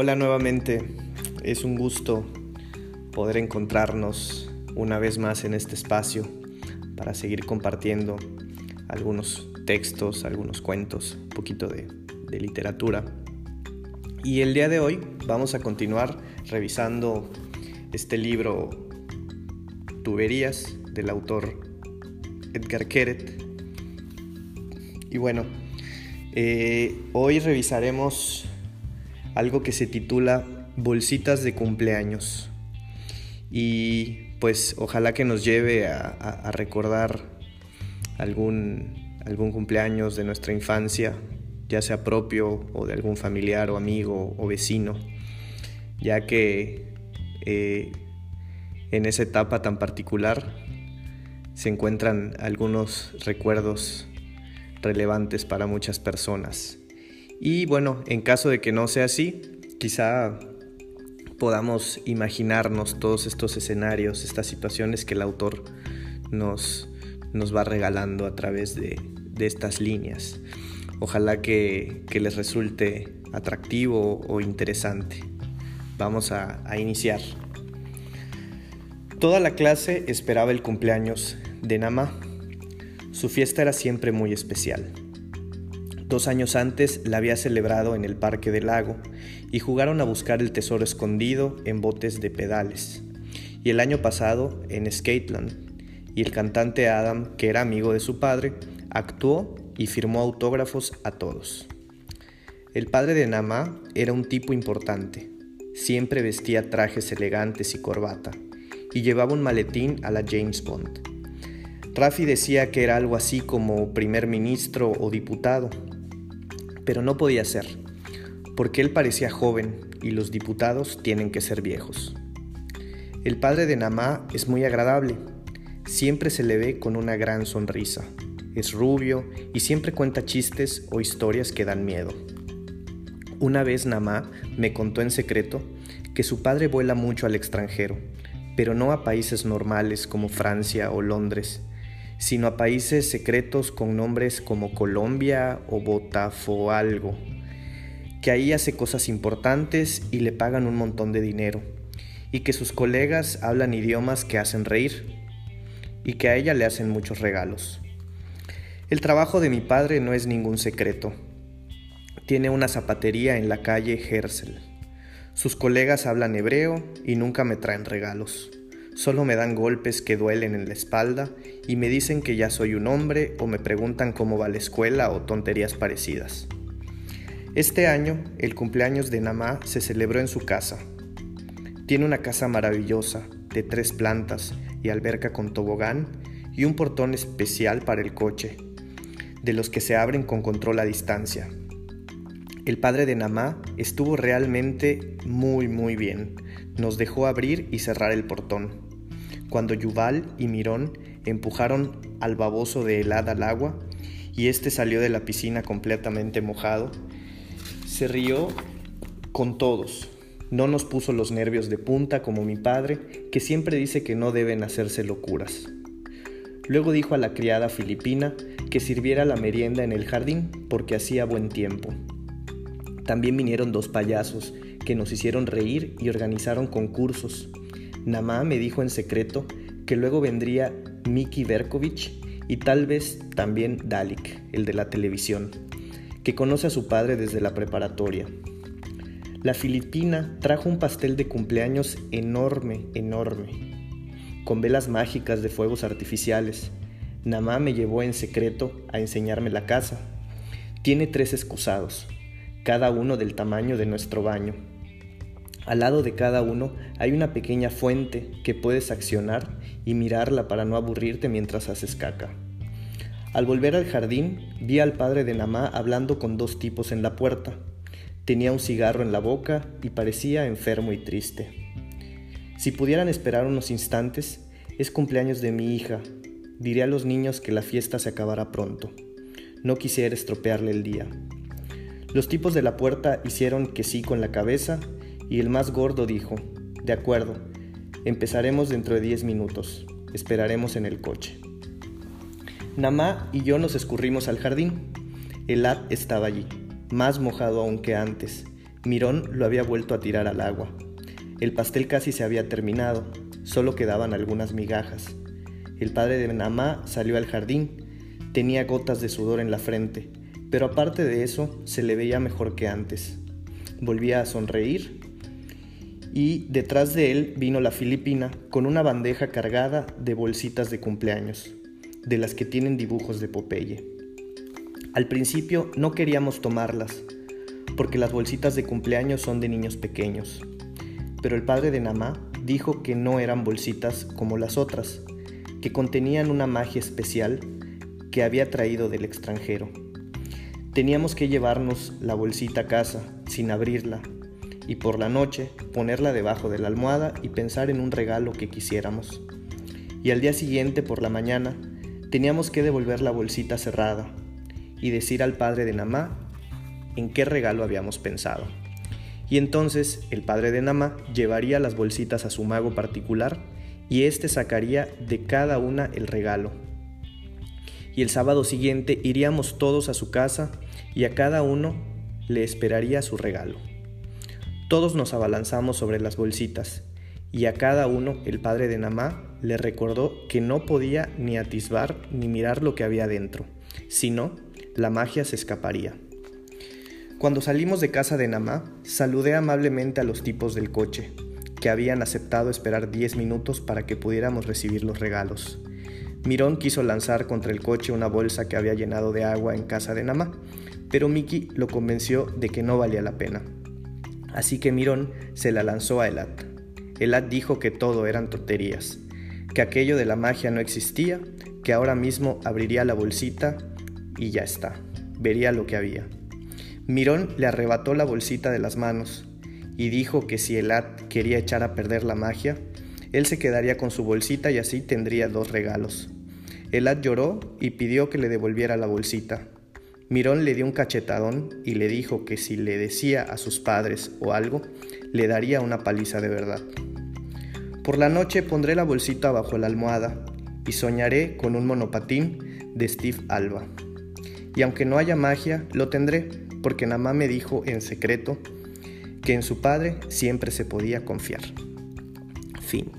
Hola nuevamente, es un gusto poder encontrarnos una vez más en este espacio para seguir compartiendo algunos textos, algunos cuentos, un poquito de, literatura. Y el día de hoy vamos a continuar revisando este libro Tuberías del autor Edgar Keret. Y bueno, eh, hoy revisaremos algo que se titula Bolsitas de cumpleaños. Y pues ojalá que nos lleve a, recordar algún, algún cumpleaños de nuestra infancia, ya sea propio o de algún familiar o amigo o vecino, ya que eh, en esa etapa tan particular se encuentran algunos recuerdos relevantes para muchas personas. Y bueno, en caso de que no sea así, quizá podamos imaginarnos todos estos escenarios, estas situaciones que el autor nos, nos va regalando a través de, estas líneas. Ojalá que, les resulte atractivo o interesante. Vamos a, a iniciar. Toda la clase esperaba el cumpleaños de Nama. Su fiesta era siempre muy especial. Dos años antes la había celebrado en el Parque del Lago y jugaron a buscar el tesoro escondido en botes de pedales. Y el año pasado en Skateland. Y el cantante Adam, que era amigo de su padre, actuó y firmó autógrafos a todos. El padre de Namá era un tipo importante. Siempre vestía trajes elegantes y corbata y llevaba un maletín a la James Bond. Rafi decía que era algo así como primer ministro o diputado, pero no podía ser, porque él parecía joven y los diputados tienen que ser viejos. El padre de Namá es muy agradable, siempre se le ve con una gran sonrisa, es rubio y siempre cuenta chistes o historias que dan miedo. Una vez Namá me contó en secreto que su padre vuela mucho al extranjero, pero no a países normales como Francia o Londres, sino a países secretos con nombres como Colombia o Botafo algo, que ahí hace cosas importantes y le pagan un montón de dinero, y que sus colegas hablan idiomas que hacen reír, y que a ella le hacen muchos regalos. El trabajo de mi padre no es ningún secreto. Tiene una zapatería en la calle Herzl. Sus colegas hablan hebreo y nunca me traen regalos. Solo me dan golpes que duelen en la espalda y me dicen que ya soy un hombre o me preguntan cómo va la escuela o tonterías parecidas. Este año, el cumpleaños de Namá se celebró en su casa. Tiene una casa maravillosa, de tres plantas y alberca con tobogán y un portón especial para el coche, de los que se abren con control a distancia. El padre de Namá estuvo realmente muy muy bien. Nos dejó abrir y cerrar el portón cuando Yuval y Mirón empujaron al baboso de helada al agua y este salió de la piscina completamente mojado, se rió con todos. No nos puso los nervios de punta como mi padre, que siempre dice que no deben hacerse locuras. Luego dijo a la criada filipina que sirviera la merienda en el jardín porque hacía buen tiempo. También vinieron dos payasos que nos hicieron reír y organizaron concursos. Namá me dijo en secreto que luego vendría Miki Berkovich y tal vez también Dalik, el de la televisión, que conoce a su padre desde la preparatoria. La filipina trajo un pastel de cumpleaños enorme, enorme, con velas mágicas de fuegos artificiales. Namá me llevó en secreto a enseñarme la casa. Tiene tres excusados, cada uno del tamaño de nuestro baño. Al lado de cada uno hay una pequeña fuente que puedes accionar y mirarla para no aburrirte mientras haces caca. Al volver al jardín, vi al padre de Namá hablando con dos tipos en la puerta. Tenía un cigarro en la boca y parecía enfermo y triste. Si pudieran esperar unos instantes, es cumpleaños de mi hija. Diré a los niños que la fiesta se acabará pronto. No quisiera estropearle el día. Los tipos de la puerta hicieron que sí con la cabeza y el más gordo dijo, de acuerdo, empezaremos dentro de 10 minutos, esperaremos en el coche. Namá y yo nos escurrimos al jardín. El Elad estaba allí, más mojado aún que antes, Mirón lo había vuelto a tirar al agua. El pastel casi se había terminado, solo quedaban algunas migajas. El padre de Namá salió al jardín, tenía gotas de sudor en la frente, pero aparte de eso se le veía mejor que antes. Volvía a sonreír y detrás de él vino la filipina con una bandeja cargada de bolsitas de cumpleaños, de las que tienen dibujos de Popeye. Al principio no queríamos tomarlas, porque las bolsitas de cumpleaños son de niños pequeños, pero el padre de Namá dijo que no eran bolsitas como las otras, que contenían una magia especial que había traído del extranjero. Teníamos que llevarnos la bolsita a casa sin abrirla y por la noche ponerla debajo de la almohada y pensar en un regalo que quisiéramos. Y al día siguiente por la mañana teníamos que devolver la bolsita cerrada y decir al padre de Namá en qué regalo habíamos pensado. Y entonces el padre de Namá llevaría las bolsitas a su mago particular y éste sacaría de cada una el regalo. Y el sábado siguiente iríamos todos a su casa y a cada uno le esperaría su regalo. Todos nos abalanzamos sobre las bolsitas y a cada uno el padre de Namá le recordó que no podía ni atisbar ni mirar lo que había dentro, sino la magia se escaparía. Cuando salimos de casa de Namá, saludé amablemente a los tipos del coche, que habían aceptado esperar 10 minutos para que pudiéramos recibir los regalos. Mirón quiso lanzar contra el coche una bolsa que había llenado de agua en casa de Namá, pero Miki lo convenció de que no valía la pena. Así que Mirón se la lanzó a Elat. Elat dijo que todo eran tonterías, que aquello de la magia no existía, que ahora mismo abriría la bolsita y ya está, vería lo que había. Mirón le arrebató la bolsita de las manos y dijo que si Elad quería echar a perder la magia, él se quedaría con su bolsita y así tendría dos regalos. Elad lloró y pidió que le devolviera la bolsita. Mirón le dio un cachetadón y le dijo que si le decía a sus padres o algo, le daría una paliza de verdad. Por la noche pondré la bolsita bajo la almohada y soñaré con un monopatín de Steve Alba. Y aunque no haya magia, lo tendré porque Namá me dijo en secreto que en su padre siempre se podía confiar. Fin.